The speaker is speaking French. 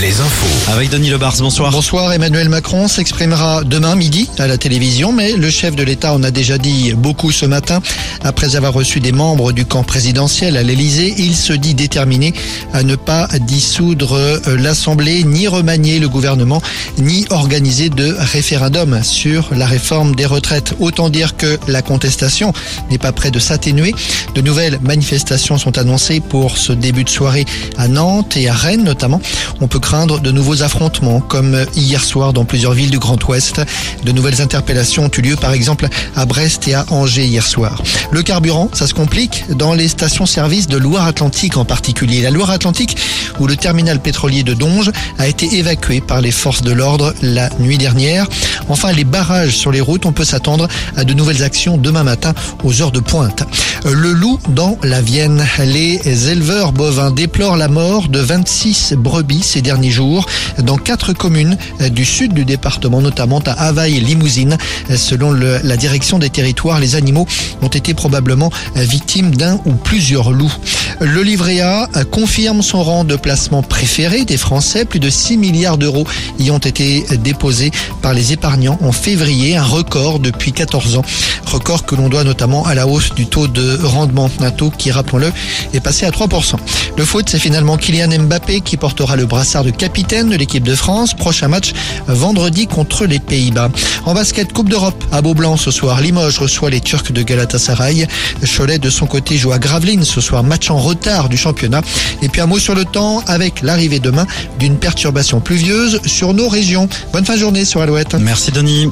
les infos. Avec Denis Lebars, bonsoir. Bonsoir, Emmanuel Macron s'exprimera demain midi à la télévision, mais le chef de l'État en a déjà dit beaucoup ce matin. Après avoir reçu des membres du camp présidentiel à l'Elysée, il se dit déterminé à ne pas dissoudre euh, l'Assemblée, ni remanier le gouvernement, ni organiser de référendum sur la réforme des retraites. Autant dire que la contestation n'est pas près de s'atténuer. De nouvelles manifestations sont annoncées pour ce début de soirée à Nantes et à Rennes notamment. On peut craindre de nouveaux affrontements comme hier soir dans plusieurs villes du Grand Ouest. De nouvelles interpellations ont eu lieu par exemple à Brest et à Angers hier soir. Le carburant, ça se complique dans les stations-service de Loire-Atlantique en particulier. La Loire-Atlantique où le terminal pétrolier de Donge a été évacué par les forces de l'ordre la nuit dernière. Enfin, les barrages sur les routes, on peut s'attendre à de nouvelles actions demain matin aux heures de pointe. Le loup dans la Vienne. Les éleveurs bovins déplorent la mort de 26 brebis ces derniers jours dans quatre communes du sud du département, notamment à Havaï et Limousine. Selon le, la direction des territoires, les animaux ont été probablement victimes d'un ou plusieurs loups. Le livret A confirme son rang de placement préféré des Français. Plus de 6 milliards d'euros y ont été déposés par les épargnants en février, un record depuis 14 ans. Record que l'on doit notamment à la hausse du taux de rendement. Un qui, rappelons-le, est passé à 3%. Le foot, c'est finalement Kylian Mbappé qui portera le brassard de capitaine de l'équipe de France. Prochain match vendredi contre les Pays-Bas. En basket, Coupe d'Europe à Beaublanc ce soir. Limoges reçoit les Turcs de Galatasaray. Cholet de son côté joue à Gravelines ce soir. Match en retard du championnat. Et puis un mot sur le temps avec l'arrivée demain d'une perturbation pluvieuse sur nos régions. Bonne fin de journée sur Alouette. Merci Denis.